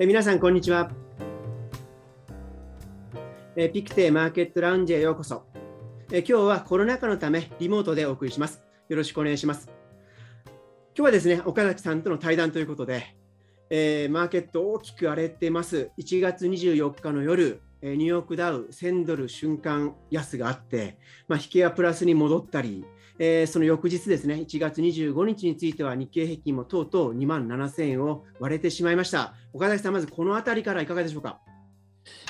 え皆さん、こんにちは。えピクテマーケットラウンジへようこそ。え今日はコロナ禍のためリモートでお送りします。よろしくお願いします。今日はですね、岡崎さんとの対談ということで、えー、マーケット大きく荒れてます。1月24日の夜、ニューヨークダウ1000ドル瞬間安があって、まあ、引けはプラスに戻ったり、えー、その翌日ですね、1月25日については日経平均もとうとう2万7000円を割れてしまいました。岡崎さん、まずこのあたりからいかがでしょうか？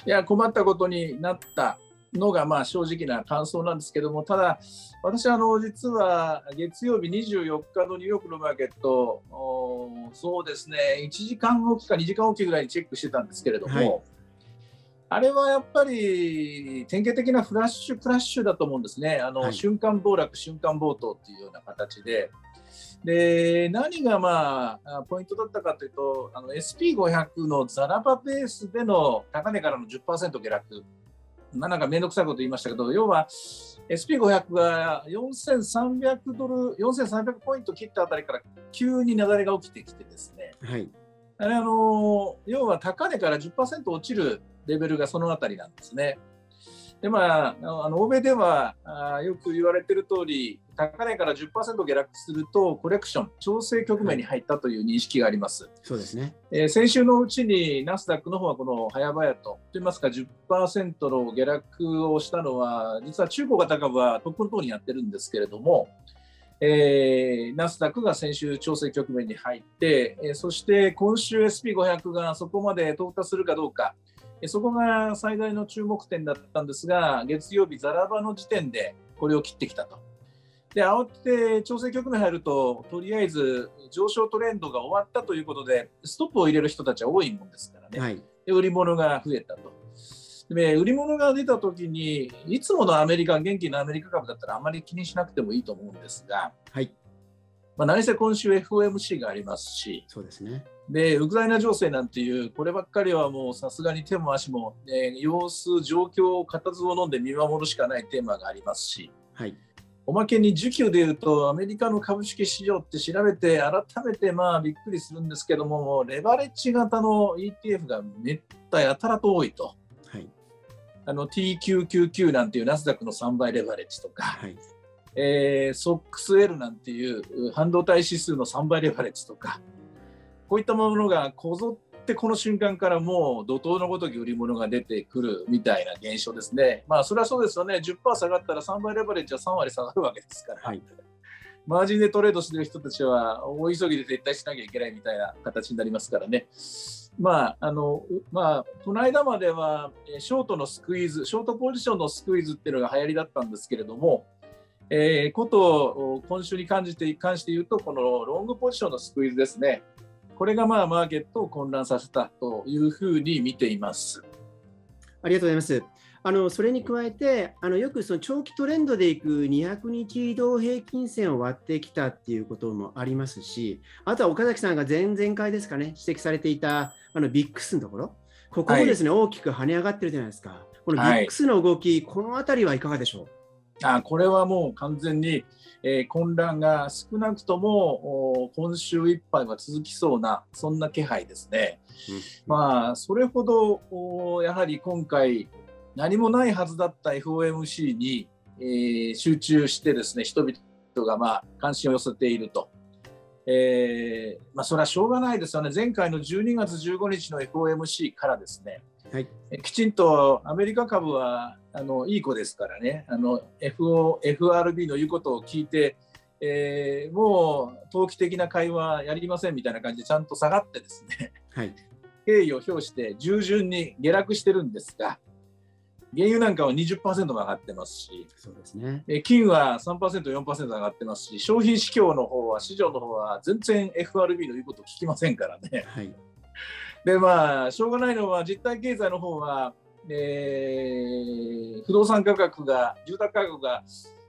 いや、困ったことになったのがまあ正直な感想なんですけども、ただ、私あの実は月曜日24日のニューヨークのマーケット、そうですね、1時間おきか2時間おきぐらいにチェックしてたんですけれども、はいあれはやっぱり典型的なフラッシュクラッシュだと思うんですね、あの、はい、瞬間暴落、瞬間暴騰っていうような形で、で何が、まあ、ポイントだったかというと、SP500 のザラバベースでの高値からの10%下落、まあ、なんか面倒くさいこと言いましたけど、要は SP500 が4300ドル、4300ポイント切ったあたりから急に流れが起きてきてですね、はい、あれあの要は高値から10%落ちるレベルがそのあたりなんですね。でまあ、あの欧米ではあよく言われている通り、高値から10%下落すると、コレクション、調整局面に入ったという認識があります。そうですね、えー、先週のうちにナスダックの方はこの早々と、といいますか、10%の下落をしたのは、実は中古型株はトップの方にやってるんですけれども、えー、ナスダックが先週調整局面に入って、えー、そして今週 SP500 がそこまで到達するかどうか、そこが最大の注目点だったんですが、月曜日、ザラバの時点でこれを切ってきたと。で、慌てて調整局面入ると、とりあえず上昇トレンドが終わったということで、ストップを入れる人たちは多いもんですからね、はい、で売り物が増えたと。で売り物が出たときに、いつものアメリカ、元気なアメリカ株だったらあまり気にしなくてもいいと思うんですが、はいまあ、何せ今週 FOMC がありますし、そうですね。でウクライナ情勢なんていうこればっかりはもうさすがに手も足も、ね、様子状況を固唾を飲んで見守るしかないテーマがありますし、はい、おまけに需給でいうとアメリカの株式市場って調べて改めてまあびっくりするんですけどもレバレッジ型の ETF がめったやたらと多いと。はい、あの T999 なんていうナスダックの3倍レバレッジとか、はい。えー、SOXL なんていう半導体指数の3倍レバレッジとか、こういったものがこぞってこの瞬間からもう怒涛のごとき売り物が出てくるみたいな現象ですね。まあそれはそうですよね。10%下がったら3倍レバレッジは3割下がるわけですから。はい、マージンでトレードしてる人たちは大急ぎで撤退しなきゃいけないみたいな形になりますからね。まああのまあ、この間まではショートのスクイーズ、ショートポジションのスクイーズっていうのが流行りだったんですけれども、えー、ことを今週に関して関して言うと、このロングポジションのスクイーズですね。これがまあマーケットを混乱させたというふうに見ています。ありがとうございます。あのそれに加えて、あのよくその長期トレンドでいく200日移動平均線を割ってきたっていうこともありますし、あとは岡崎さんが前々回ですかね、指摘されていたあのビックスのところ、ここもですね、はい、大きく跳ね上がってるじゃないですか。このビックスの動き、はい、このあたりはいかがでしょう？あこれはもう完全にえー、混乱が少なくとも今週いっぱいは続きそうなそんな気配ですね。うん、まあそれほどやはり今回何もないはずだった FOMC に、えー、集中してですね人々がまあ関心を寄せていると。えーまあ、それはしょうがないですよね、前回の12月15日の FOMC からですね、はい、きちんとアメリカ株はあのいい子ですからね、FO FRB の言うことを聞いて、えー、もう投機的な会話やりませんみたいな感じでちゃんと下がってですね、はい、敬意を表して従順に下落してるんですが、原油なんかは20%も上がってますし、そうですね、金は3%、4%上がってますし、商品市況の方は、市場の方は全然 FRB の言うことを聞きませんからね。はいでまあしょうがないのは実体経済の方は、えー、不動産価格が住宅価格が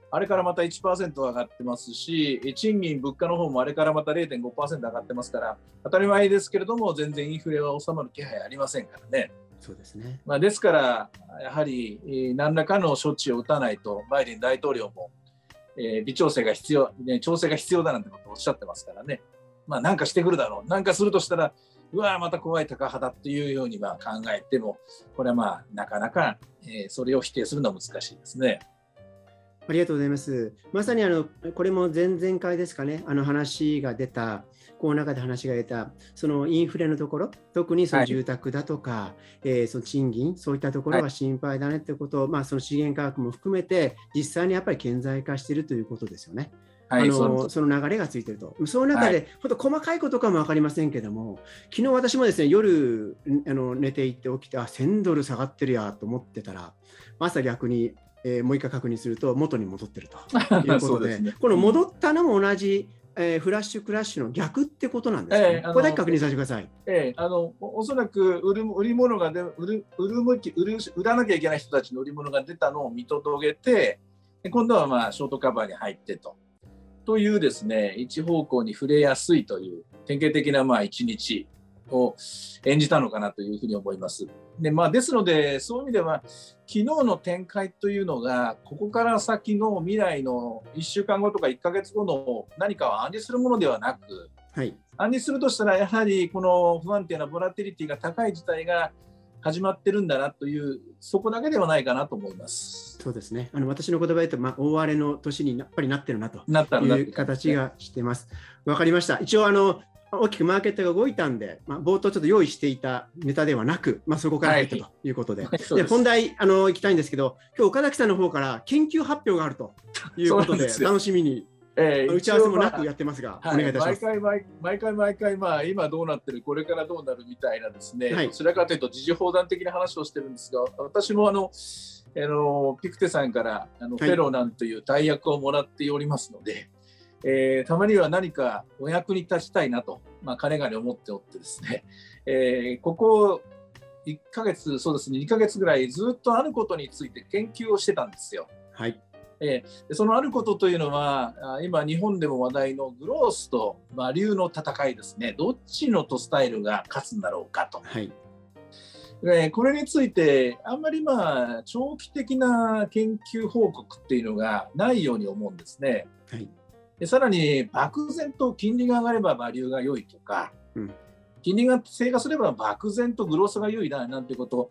あれからまた1%上がってますし賃金物価の方もあれからまた0.5%上がってますから当たり前ですけれども全然インフレは収まる気配ありませんからね。そうですねまあ、ですからやはり何らかの処置を打たないとバイデン大統領も、えー、微調整が必要、ね、調整が必要だなんてことをおっしゃってますからね。まあ、なんかしてくるだろう。なんかするとしたらうわまた怖い高派だっていうようには考えてもこれはまあなかなか、えー、それを否定するのは難しいですね。ありがとうございます。まさにあのこれも前々回ですかね、あの話が出た、この中で話が出た、そのインフレのところ、特にその住宅だとか、はい、えー、その賃金、そういったところが心配だねってことを、はい、まあ、その資源価格も含めて、実際にやっぱり顕在化しているということですよね。はい、あのその流れがついてると、その中で、本当、細かいことかも分かりませんけども、昨日私もですね夜あの寝ていって起きて、あ1000ドル下がってるやと思ってたら、朝逆にえー、もう一回確認すると元に戻ってるということで ね、この戻ったのも同じ、えー、フラッシュクラッシュの逆ってことなんですね。えー、これだけ確認させてください。えー、あのおそらく売る売り物がで売る売る向き売る売らなきゃいけない人たちの売り物が出たのを見届けて、今度はまあショートカバーに入ってと。というですね、一方向に触れやすいという典型的なまあ一日を演じたのかなというふうに思います。でまあ、ですので、そういう意味では、昨日の展開というのが、ここから先の未来の1週間後とか1ヶ月後の何かを暗示するものではなく、はい、暗示するとしたら、やはりこの不安定なボラティリティが高い事態が始まってるんだなという、そこだけではないかなと思います。そうですね。あの私の言葉で言うと、まあ、大荒れの年にやっぱりなってるなという形がしてます。わかりました。一応あの大きくマーケットが動いたんで、まあ、冒頭ちょっと用意していたネタではなく、まあ、そこから入ったということで、はい、で本題あの行きたいんですけど、今日岡崎さんの方から研究発表があるということで、で楽しみに。えー、打ち合わせもなくやってますが、まあ、お願いいたします。毎回毎毎回毎回、まあ、今どうなってる、これからどうなるみたいなですね、はい、どちらかというと、時事放談的な話をしてるんですが、私もあの、あのピクテさんからあの、フェローなんという大役をもらっておりますので、えー、たまには何かお役に立ちたいなと、まあ、かねがね思っておってですね、えー、ここ1ヶ月、そうですね、2ヶ月ぐらいずっとあることについて研究をしてたんですよ。はい。えー、そのあることというのは、今、日本でも話題のグロースとバリューの戦いですね、どっちのとスタイルが勝つんだろうかと。はい。えこれについて、あんまりまあ長期的な研究報告っていうのがないように思うんですね。はい、でさらに漠然と金利が上がればバリューが良いとか、うん、金利が低下すれば漠然とグロースが良いななんてこと、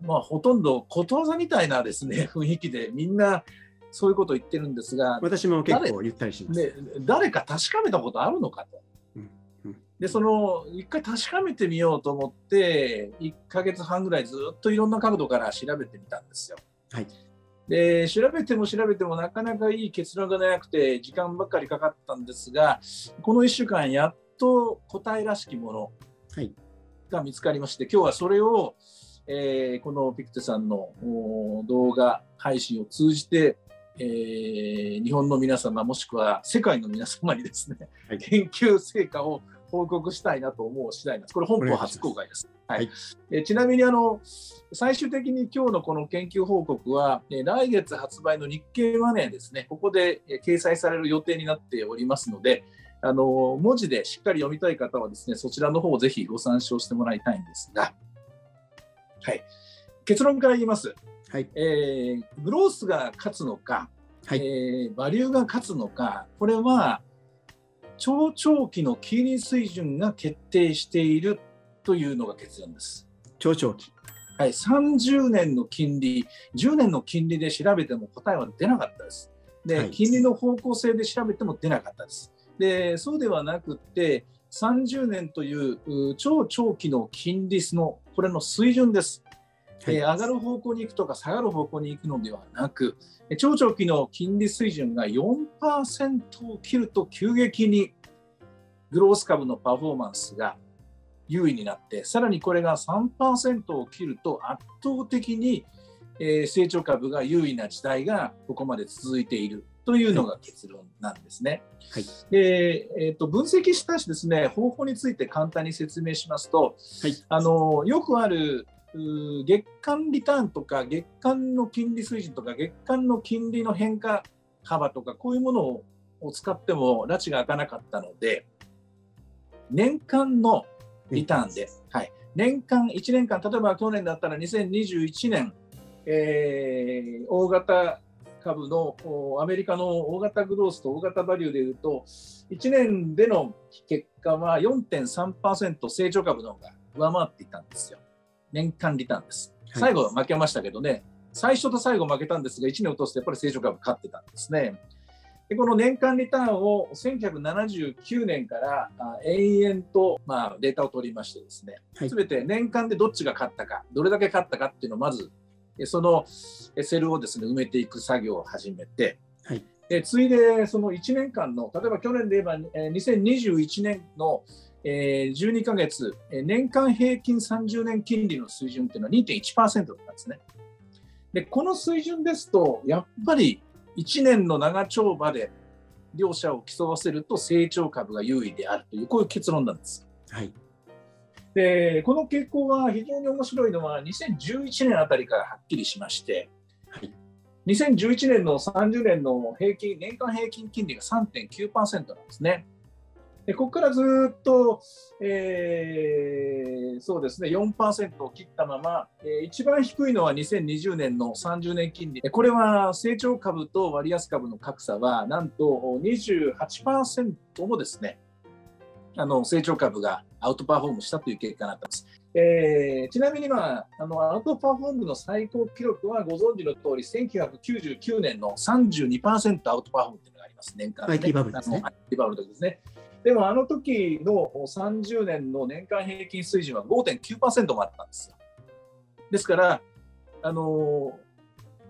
まあ、ほとんどことわざみたいなですね雰囲気でみんなそういうことを言ってるんですが私も結構言ったりします。誰か確かめたことあるのかと。でその一回確かめてみようと思って1か月半ぐらいずっといろんな角度から調べてみたんですよ。はい、で調べても調べてもなかなかいい結論がなくて時間ばっかりかかったんですがこの1週間やっと答えらしきものが見つかりまして、今日はそれを、えー、このピクテさんの動画配信を通じて、えー、日本の皆様もしくは世界の皆様にですね、はい、研究成果を報告したいなと思う次第です。これ本邦初公開です。はい、えちなみにあの最終的に今日のこの研究報告は、え来月発売の日経マネーですね、ここで、え掲載される予定になっておりますので、あの文字でしっかり読みたい方はですね、そちらの方をぜひご参照してもらいたいんですが、はい、結論から言います。はいえー、グロースが勝つのか、はい、えー、バリューが勝つのか、これは超長期の金利水準が決定しているというのが結論です。超長期。はい、30年の金利、10年の金利で調べても答えは出なかったです。で、はい、金利の方向性で調べても出なかったです。で、そうではなくて、30年という超長期の金利のこれの水準です。はい、えー、上がる方向に行くとか下がる方向に行くのではなく、超長期の金利水準が4%を切ると急激にグロース株のパフォーマンスが優位になって、さらにこれが3%を切ると圧倒的に成長株が優位な時代がここまで続いているというのが結論なんですね。はい、でえーと、分析したしですね方法について簡単に説明しますと、はい、あのよくある月間リターンとか月間の金利水準とか月間の金利の変化幅とかこういうものを使っても拉致が開かなかったので年間のリターンで、はい、年間1年間例えば去年だったら2021年、えー、大型株のアメリカの大型グロースと大型バリューでいうと、1年での結果は4.3%成長株の方が上回っていたんですよ。年間リターンです。最後負けましたけどね、はい、最初と最後負けたんですが、1年落とすとやっぱり成長株勝ってたんですね。でこの年間リターンを1979年から延々と、まあ、データを取りましてですね、す、べ、て年間でどっちが勝ったか、どれだけ勝ったかっていうのをまず、そのセルをですね埋めていく作業を始めて、はい、でついでその1年間の、例えば去年で言えば2021年の12ヶ月、年間平均30年金利の水準っていうのは2.1%だったんですね。でこの水準ですと、やっぱり1年の長丁場で両者を競わせると成長株が優位であるというこういう結論なんです。はい、でこの傾向は非常に面白いのは2011年あたりからはっきりしまして、はい、2011年の30年の平均年間平均金利が3.9%なんですね。でここからずっと、えー、そうですね、4%を切ったまま、えー、一番低いのは2020年の30年金利。これは成長株と割安株の格差は、なんと28%もですね、あの成長株がアウトパフォームしたという結果になっています。えー、ちなみに、まあ、あのアウトパフォームの最高記録はご存知の通り、1999年の32%アウトパフォームというのがあります、年間、ね。IT バブルですね。で。もあの時の30年の年間平均水準は5.9%もあったんですよ。ですから、あの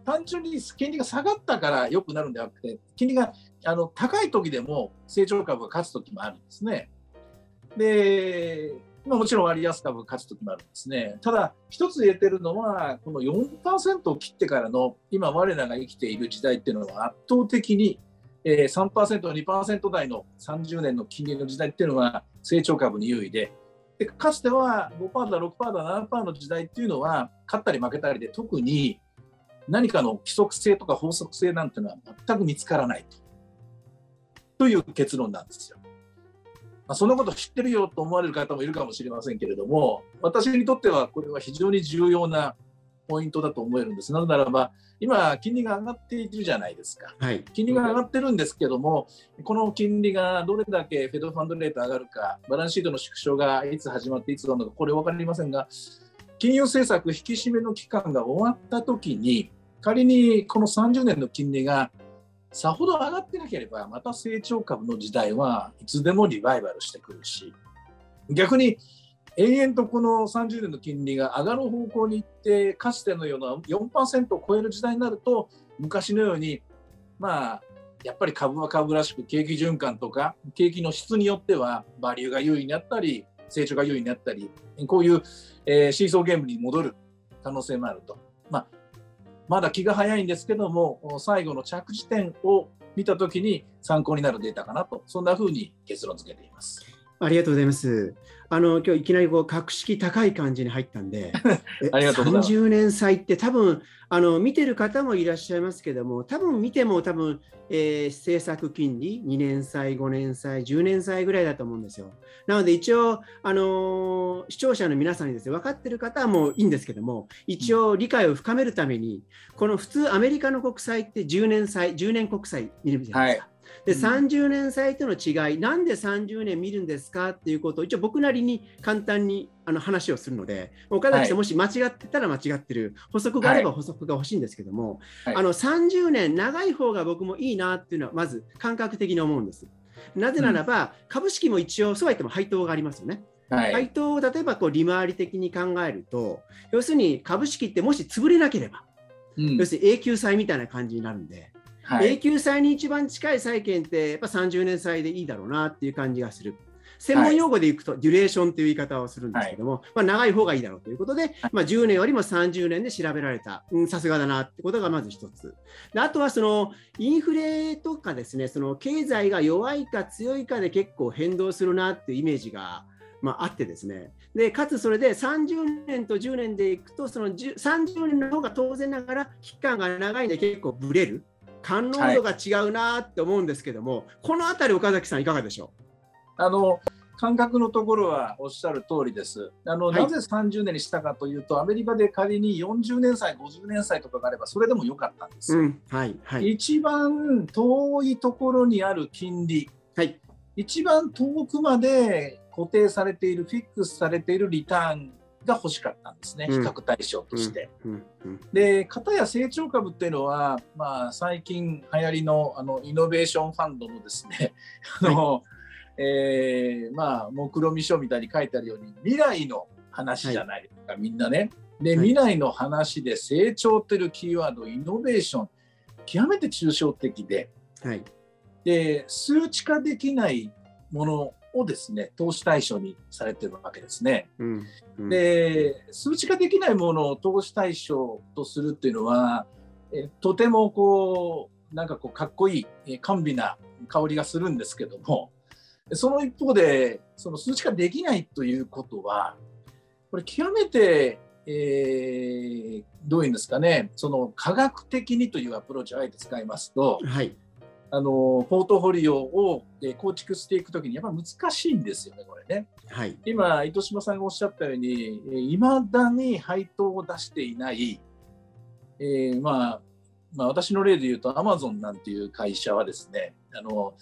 単純に金利が下がったから良くなるんではなくて、金利があの高い時でも成長株が勝つ時もあるんですね。で、まあ、もちろん割安株が勝つ時もあるんですね。ただ、一つ言えてるのは、この4%を切ってからの今、我らが生きている時代っていうのは圧倒的にえー、3%、2%台の30年の金利の時代っていうのは成長株に優位で、でかつては5%だ、6%だ、7%の時代っていうのは勝ったり負けたりで特に何かの規則性とか法則性なんていうのは全く見つからないと。という結論なんですよ。まあ、そんなこと知ってるよと思われる方もいるかもしれませんけれども、私にとってはこれは非常に重要なポイントだと思えるんです。なぜならば、今、金利が上がっているじゃないですか。はい、金利が上がってるんですけども、この金利がどれだけフェドファンドレート上がるか、バランスシートの縮小がいつ始まっていつなのか、これ分かりませんが、金融政策引き締めの期間が終わったときに、仮にこの30年の金利がさほど上がってなければ、また成長株の時代はいつでもリバイバルしてくるし、逆に延々とこの30年の金利が上がる方向に行ってかつてのような4%を超える時代になると昔のようにまあやっぱり株は株らしく景気循環とか景気の質によってはバリューが優位になったり成長が優位になったりこういう、えー、シーソーゲームに戻る可能性もあると、まあ、まだ気が早いんですけども最後の着地点を見た時に参考になるデータかなとそんなふうに結論付けています。ありがとうございます。あの今日いきなりこう格式高い感じに入ったんで、ありがとうございます30年祭って多分あの見てる方もいらっしゃいますけども、多分見ても多分、えー、政策金利2年債、5年債、10年債ぐらいだと思うんですよ。なので一応あの視聴者の皆さんにですね分かってる方はもういいんですけども、一応理解を深めるために、この普通アメリカの国債って10年債、10年国債見るじゃないですか。はいで30年債との違い、なんで30年見るんですか？っていうことを一応僕なりに簡単にあの話をするので、岡崎さん、もし間違ってたら間違ってる、補足があれば補足が欲しいんですけども、はい、あの30年、長い方が僕もいいなっていうのは、まず感覚的に思うんです。なぜならば、うん、株式も一応、そうは言っても配当がありますよね。はい、配当を例えばこう利回り的に考えると、要するに株式ってもし潰れなければ、うん、要するに永久債みたいな感じになるんで、はい、永久債に一番近い債券ってやっぱ30年債でいいだろうなっていう感じがする。専門用語でいくと、デュレーションという言い方をするんですけども、はい、まあ、長い方がいいだろうということで、まあ、10年よりも30年で調べられた、さすがだなってことがまず一つ。であとはそのインフレとかですね、その経済が弱いか強いかで結構変動するなっていうイメージが。まあ、あってですねでかつそれで30年と10年でいくとその30年の方が当然ながら期間が長いんで結構ブレる感能度が違うなって思うんですけども、はい、この辺り岡崎さんいかがでしょう？あの感覚のところはおっしゃる通りです。あの、はい、なぜ30年にしたかというと、アメリカで仮に40年歳、50年歳とかがあれば、それでもよかったんです。うん、はいはい、一番遠いところにある金利、はい、一番遠くまで固定されている、フィックスされているリターンが欲しかったんですね、比較対象として。で、片や成長株っていうのは、まあ、最近流行りのあのイノベーションファンドのですね、あの、はい。えー、まあ目論見書みたいに書いてあるように未来の話じゃないですか、はい、みんなね。で、未来の話で成長っていうキーワードイノベーション極めて抽象的で,、はい、で数値化できないものをですね投資対象にされてるわけですね。うん。うん、で数値化できないものを投資対象とするっていうのはえとてもこうなんかこうかっこいい甘美な香りがするんですけどもその一方で、その数値化できないということは、これ極めて、えー、どういうんですかね、その科学的にというアプローチをあえて使いますと、はい、あのポートフォリオを構築していくときにやっぱ難しいんですよね、これね。はい、今、糸島さんがおっしゃったように、いまだに配当を出していない、えー、まあ、まあ、私の例で言うと、アマゾンなんていう会社はですね、あの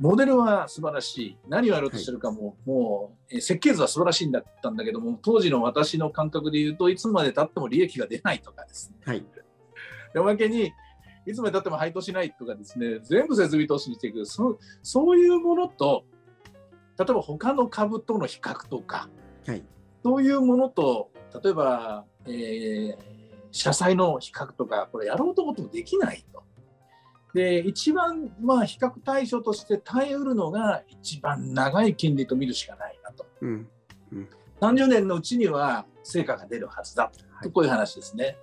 モデルは素晴らしい。何をやろうとしてるかも、はい、もう設計図は素晴らしいんだったんだけども当時の私の感覚で言うといつまでたっても利益が出ないとかですね、はい、でおまけにいつまでたっても配当しないとかですね全部設備投資にしていく。そそういうものと例えば他の株との比較とか、はい、そういうものと例えば、えー、社債の比較とかこれやろうと思ってもできないと。で一番まあ比較対象として耐えうるのが一番長い金利と見るしかないなと、うん。うん、30年のうちには成果が出るはずだと。こういう話ですね。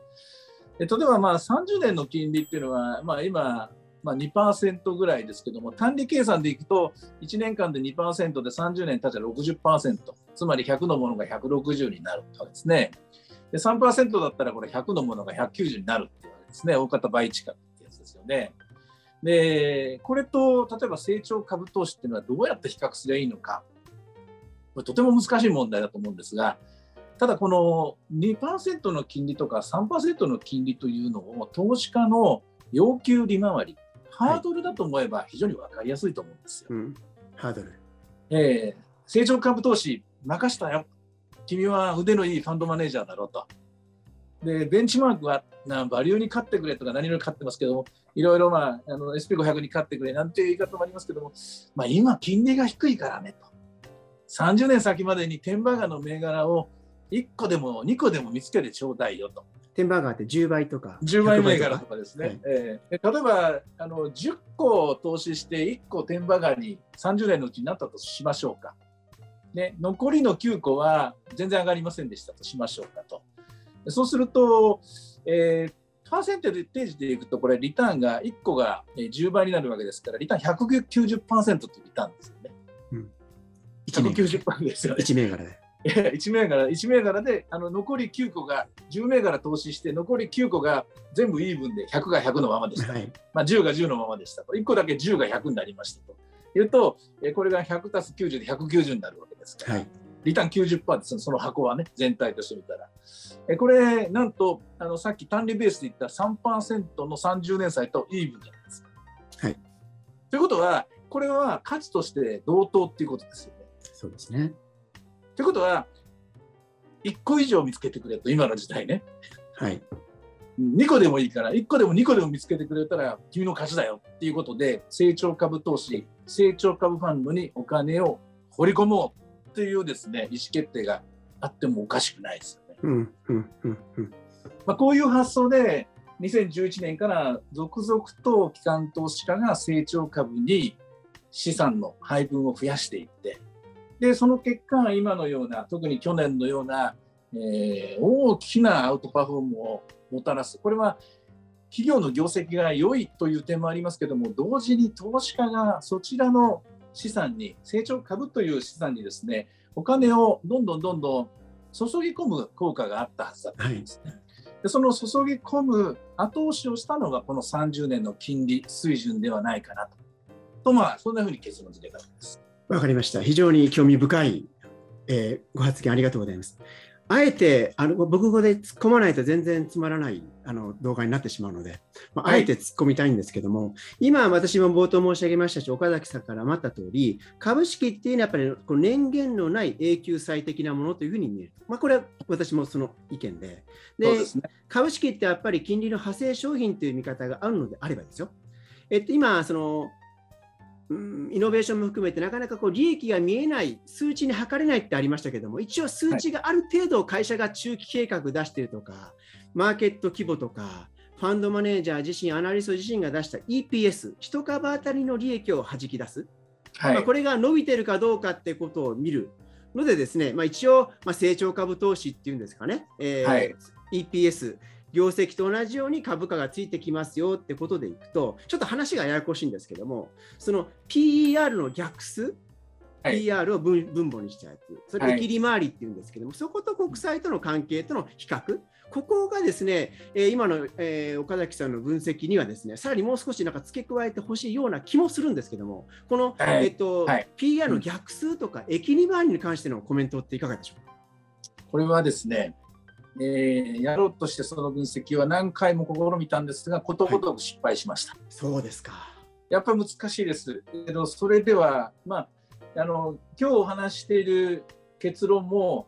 例えばまあ30年の金利っていうのは、まあ、今、まあ、2%ぐらいですけども単利計算でいくと1年間で2%で30年経ったら60%つまり100のものが160になるわけですね。で3%だったらこれ100のものが190になるっていうわけですね大方倍近くってやつですよね。で、これと例えば成長株投資っていうのはどうやって比較すればいいのか、これとても難しい問題だと思うんですが、ただこの2%の金利とか3%の金利というのを投資家の要求利回り、ハードルだと思えば非常に分かりやすいと思うんですよ。はいうん、ハードル、えー、成長株投資任したよ。君は腕のいいファンドマネージャーだろうと。で、ベンチマークはなバリューに勝ってくれとか何々勝ってますけども、いろいろ、まあ、あの SP500 に勝ってくれなんていう言い方もありますけども、まあ、今、金利が低いからねと。30年先までにテンバーガーの銘柄を1個でも2個でも見つけてちょうだいよと。テンバーガーって10倍とか。10倍銘柄とかですね。はい、えー、例えばあの10個投資して1個テンバーガーに30年のうちになったとしましょうか。ね、残りの9個は全然上がりませんでしたとしましょうかと。そうすると、えー、パーセンテージでいくと、これ、リターンが1個が10倍になるわけですから、リターン190%というリターンですよね。うん、190%ですよね。1銘柄で。1銘柄 ,1 銘柄であの残り9個が10銘柄投資して残り9個が全部イーブンで100が100のままでした、はい、まあ、10が10のままでした。と1個だけ10が100になりましたと。いうとこれが100たす90で190になるわけですから、はい、リターン90%です。その箱はね全体としてみたら。えこれ、なんとあのさっき単利ベースで言った3%の30年債とイーブンじゃないですか。はい、ということは、これは価値として同等っていうことですよね。そうですね。ということは、1個以上見つけてくれと、今の時代ね。はい。2個でもいいから、1個でも2個でも見つけてくれたら、君の勝ちだよっていうことで、成長株投資、成長株ファンドにお金を掘り込もうっていうですね、意思決定があってもおかしくないですまあ、こういう発想で2011年から続々と機関投資家が成長株に資産の配分を増やしていってでその結果今のような特に去年のような、えー、大きなアウトパフォームをもたらすこれは企業の業績が良いという点もありますけども同時に投資家がそちらの資産に成長株という資産にですねお金をどんどんどんどん注ぎ込む効果があったはずだったんですね。はい、でその注ぎ込む後押しをしたのがこの30年の金利水準ではないかなと。とまあそんなふうに結論付けたわけです。わかりました。非常に興味深い、えー、ご発言ありがとうございます。あえてあの僕語で突っ込まないと全然つまらないあの動画になってしまうので、まあ、あえて突っ込みたいんですけども、はい、今私も冒頭申し上げましたし、岡崎さんからもあった通り、株式っていうのはやっぱりこの年限のない永久最適なものというふうに見える。まあ、これは私もその意見で。で、ね、株式ってやっぱり金利の派生商品という見方があるのであればですよ。えっと、今、そのうん、イノベーションも含めてなかなかこう利益が見えない数値に測れないってありましたけども一応数値がある程度会社が中期計画出しているとか、はい、マーケット規模とかファンドマネージャー自身アナリスト自身が出した EPS 1株当たりの利益を弾き出す、はい、まあ、これが伸びてるかどうかってことを見るのでですね、まあ、一応、まあ、成長株投資っていうんですかね、えーはい、EPS 業績と同じように株価がついてきますよってことでいくと、ちょっと話がややこしいんですけども、その PER の逆数、はい、PR を分母にしちゃうっていう、それ、切り回りっていうんですけども、はい、そこと国債との関係との比較、ここがですね、えー、今の、えー、岡崎さんの分析にはですね、さらにもう少しなんか付け加えてほしいような気もするんですけども、この、はい、えっと、PR の逆数とか、駅利回りに関してのコメントっていかがでしょうか？これはですね、えー、やろうとしてその分析は何回も試みたんですが、ことごとく失敗しました。はい、そうですか。やっぱり難しいです。けど、それでは、まあ、あの今日お話している結論も、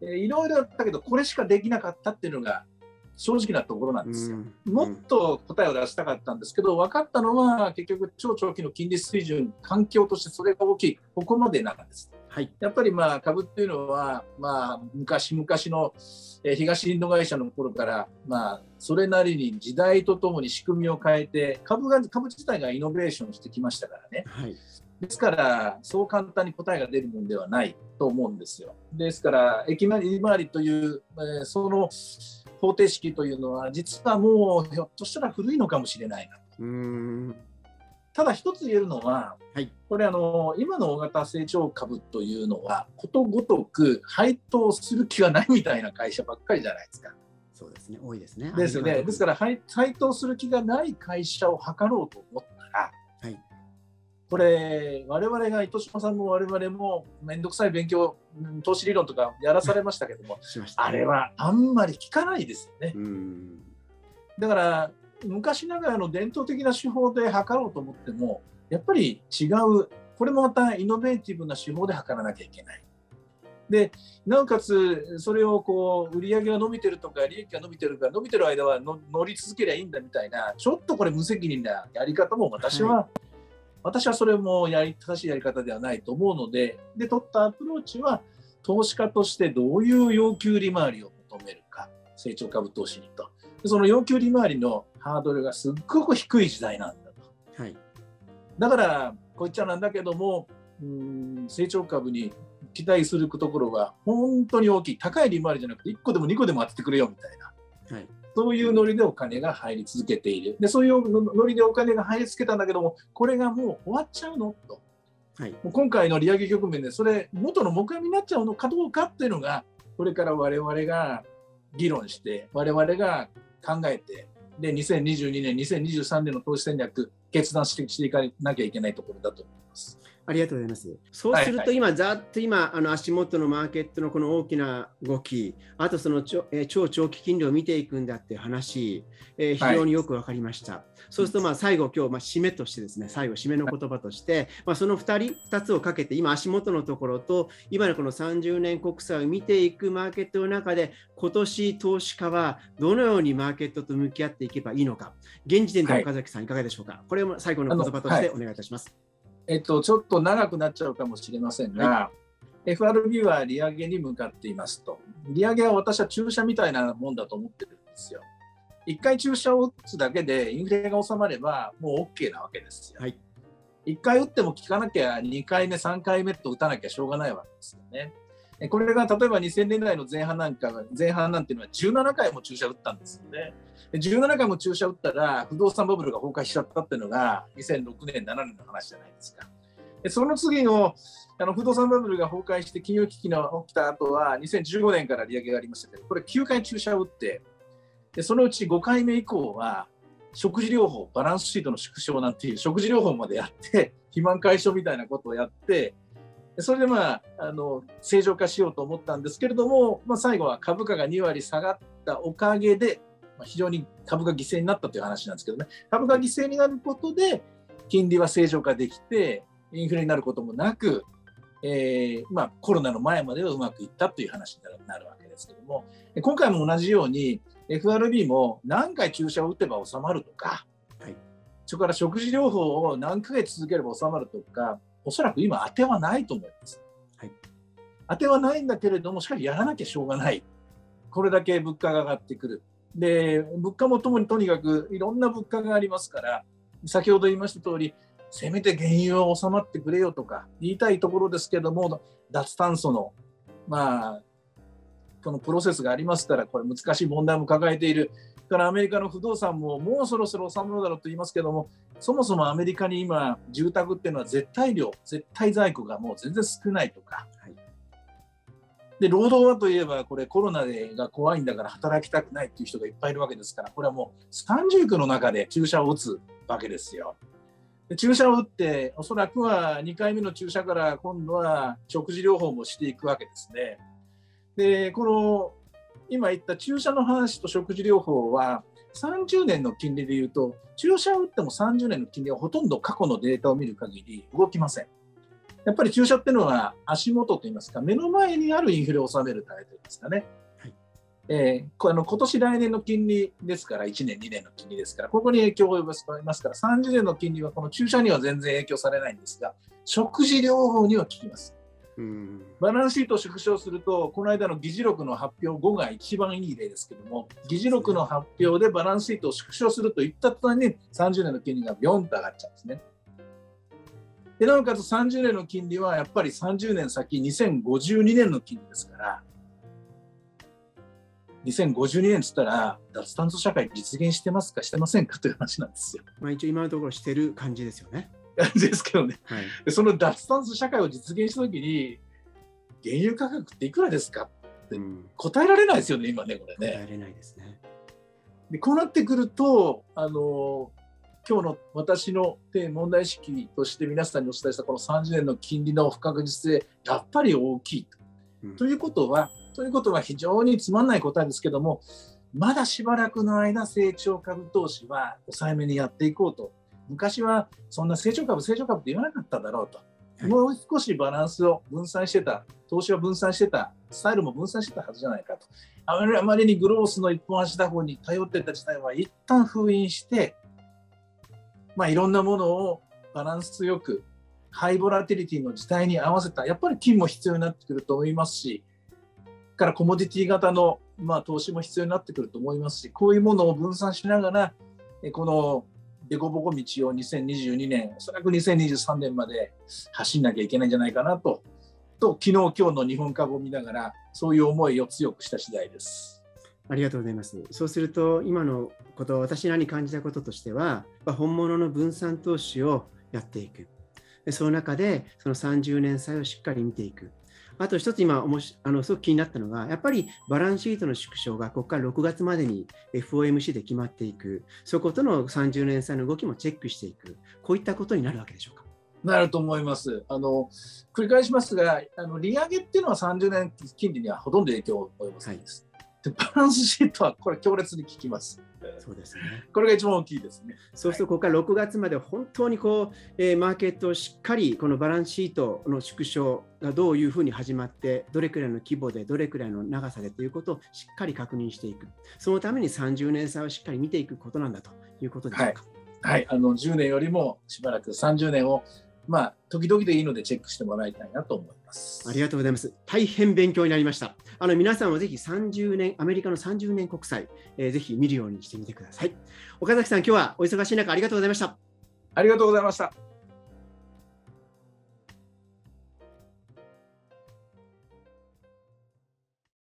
えー、いろいろあったけど、これしかできなかったっていうのが正直なところなんですよ。うん、もっと答えを出したかったんですけど、分かったのは結局超長期の金利水準、環境としてそれが大きい、ここまでなんです。はい、やっぱりまあ株っていうのは、まあ、昔々の、え東インド会社の頃から、まあ、それなりに時代とともに仕組みを変えて株が株自体がイノベーションしてきましたからね。はいですから、そう簡単に答えが出るものではないと思うんですよ。ですから、駅回りという、えー、その方程式というのは、実はもうひょっとしたら古いのかもしれないなと。ただ一つ言えるのは、はい、これあの今の大型成長株というのはことごとく配当する気はないみたいな会社ばっかりじゃないですか。そうですね多いですね。ですねですから配配当する気がない会社を図ろうと思ったら、はい、これ我々が糸島さんも我々も面倒くさい勉強投資理論とかやらされましたけども、あれはあんまり効かないですよね。だから昔ながらの伝統的な手法で測ろうと思ってもやっぱり違うこれもまたイノベーティブな手法で測らなきゃいけない。でなおかつそれをこう売り上げが伸びてるとか利益が伸びてるから伸びてる間は乗り続けりゃいいんだみたいなちょっとこれ無責任なやり方も私は、はい、私はそれもやり正しいやり方ではないと思うのでで取ったアプローチは投資家としてどういう要求利回りを求めるか成長株投資にと。その要求利回りのハードルがすっごく低い時代なんだと。はい、だからこういっちゃなんだけどもうん成長株に期待するところは本当に大きい。高い利回りじゃなくて1個でも2個でも当ててくれよみたいな、はい、そういうノリでお金が入り続けている。でそういうノリでお金が入り続けたんだけどもこれがもう終わっちゃうの？と、はい、今回の利上げ局面でそれ元の目標になっちゃうのかどうかっていうのがこれから我々が議論して我々が考えてで2022年、2023年の投資戦略、決断していかなきゃいけないところだと思います。ありがとうございます。そうすると今、ざっと今、あの足元のマーケットのこの大きな動き、あとその超,、えー、超長期金利を見ていくんだっていう話、えー、非常によく分かりました。はい、そうすると、まあ、最後、今日、まあ、締めとしてですね、最後、締めの言葉として、まあ、その2人、2つをかけて、今、足元のところと、今のこの30年国債を見ていくマーケットの中で、今年投資家はどのようにマーケットと向き合っていけばいいのか、現時点で岡崎さん、いかがでしょうか。これも最後の言葉としてお願いいたします。えっと、ちょっと長くなっちゃうかもしれませんが、はい、FRB は利上げに向かっていますと。利上げは私は注射みたいなもんだと思ってるんですよ。1回注射を打つだけでインフレが収まればもう OK なわけですよ。はい、1回打っても効かなきゃ2回目、3回目と打たなきゃしょうがないわけですよね。これが例えば2000年代の前半なんか前半なんていうのは17回も注射打ったんですよね。17回も注射打ったら不動産バブルが崩壊しちゃったっていうのが2006年、7年の話じゃないですか。でその次のあの不動産バブルが崩壊して金融危機の起きた後は2015年から利上げがありましたけど、これ9回注射を打って、でそのうち5回目以降は食事療法、バランスシートの縮小なんていう食事療法までやって、肥満解消みたいなことをやって、それでまあ、あの正常化しようと思ったんですけれども、まあ、最後は株価が2割下がったおかげで、まあ、非常に株が犠牲になったという話なんですけどね、株が犠牲になることで、金利は正常化できて、インフレになることもなく、えーまあ、コロナの前まではうまくいったという話になるわけですけども、今回も同じように、FRB も何回注射を打てば収まるとか、はい、それから食事療法を何ヶ月続ければ収まるとか、おそらく今当てはないと思います。はい、当てはないんだけれども、しかしやらなきゃしょうがない。これだけ物価が上がってくる。で、物価もともにとにかくいろんな物価がありますから、先ほど言いました通り、せめて原油は収まってくれよとか言いたいところですけども、脱炭素の、まあ、このプロセスがありますから、これ難しい問題も抱えている。からアメリカの不動産ももうそろそろ収まるだろうと言いますけども、そもそもアメリカに今、住宅っていうのは絶対量、絶対在庫がもう全然少ないとか。はい、で、労働はといえば、これコロナが怖いんだから働きたくないっていう人がいっぱいいるわけですから、これはもう30区の中で注射を打つわけですよ。で注射を打って、おそらくは2回目の注射から今度は食事療法もしていくわけですね。で、この今言った注射の話と食事療法は、30年の金利でいうと、注射を打っても30年の金利はほとんど過去のデータを見る限り動きません。やっぱり注射っていうのは足元といいますか、目の前にあるインフレを収めるタイプですかね。はいえー、あの今年来年の金利ですから、1年、2年の金利ですから、ここに影響を及ぼすと思いますから、30年の金利はこの注射には全然影響されないんですが、食事療法には効きます。バランスシートを縮小すると、この間の議事録の発表後が一番いい例ですけども、議事録の発表でバランスシートを縮小するといった途端に30年の金利がビョンと上がっちゃうんですね。でなおかつ30年の金利はやっぱり30年先、2052年の金利ですから、2052年っつったら、脱炭素社会実現してますか、してませんかという話なんですよ。まあ、一応、今のところしてる感じですよね。感じですけどね、はい、でその脱炭素社会を実現したときに、原油価格っていくらですかって答えられないですよね、今ね、これね。答えられないですね。でこうなってくると、あの今日の私の問題意識として皆さんにお伝えしたこの30年の金利の不確実性、やっぱり大きいと。うん、ということは、ということは非常につまんない答えですけども、まだしばらくの間、成長株投資は抑えめにやっていこうと昔はそんな成長株、成長株って言わなかっただろうと。もう少しバランスを分散してた、投資は分散してた、スタイルも分散してたはずじゃないかと。あまりにグロースの一本足打法に頼ってた時代は一旦封印して、まあ、いろんなものをバランスよく、ハイボラティリティの時代に合わせた、やっぱり金も必要になってくると思いますし、からコモディティ型の、まあ、投資も必要になってくると思いますし、こういうものを分散しながら、この凸凹道を2022年、おそらく2023年まで走んなきゃいけないんじゃないかなと、と昨日今日の日本株を見ながら、そういう思いを強くした次第です。ありがとうございます。そうすると、今のこと、私らに感じたこととしては、本物の分散投資をやっていく。その中で、その30年債をしっかり見ていく。あと一つ今おもしあの、すごく気になったのが、やっぱりバランスシートの縮小がここから6月までに FOMC で決まっていく、そことの30年債の動きもチェックしていく、こういったことになるわけでしょうか？なると思います。あの繰り返しますが、あの利上げっていうのは30年金利にはほとんど影響を及ぼすんです。はい、でバランスシートはこれ強烈に効きます。そうですね。これが一番大きいですね。そうすると、ここから6月まで本当にこう、えー、マーケットをしっかり、このバランスシートの縮小がどういうふうに始まって、どれくらいの規模で、どれくらいの長さでということをしっかり確認していく。そのために30年差をしっかり見ていくことなんだということでしょうか。はい、はい、あの10年よりもしばらく30年をまあ、時々でいいのでチェックしてもらいたいなと思います。ありがとうございます。大変勉強になりました。あの皆さんはぜひ30年、アメリカの30年国債、えー、ぜひ見るようにしてみてください。岡崎さん、今日はお忙しい中ありがとうございました。ありがとうございました。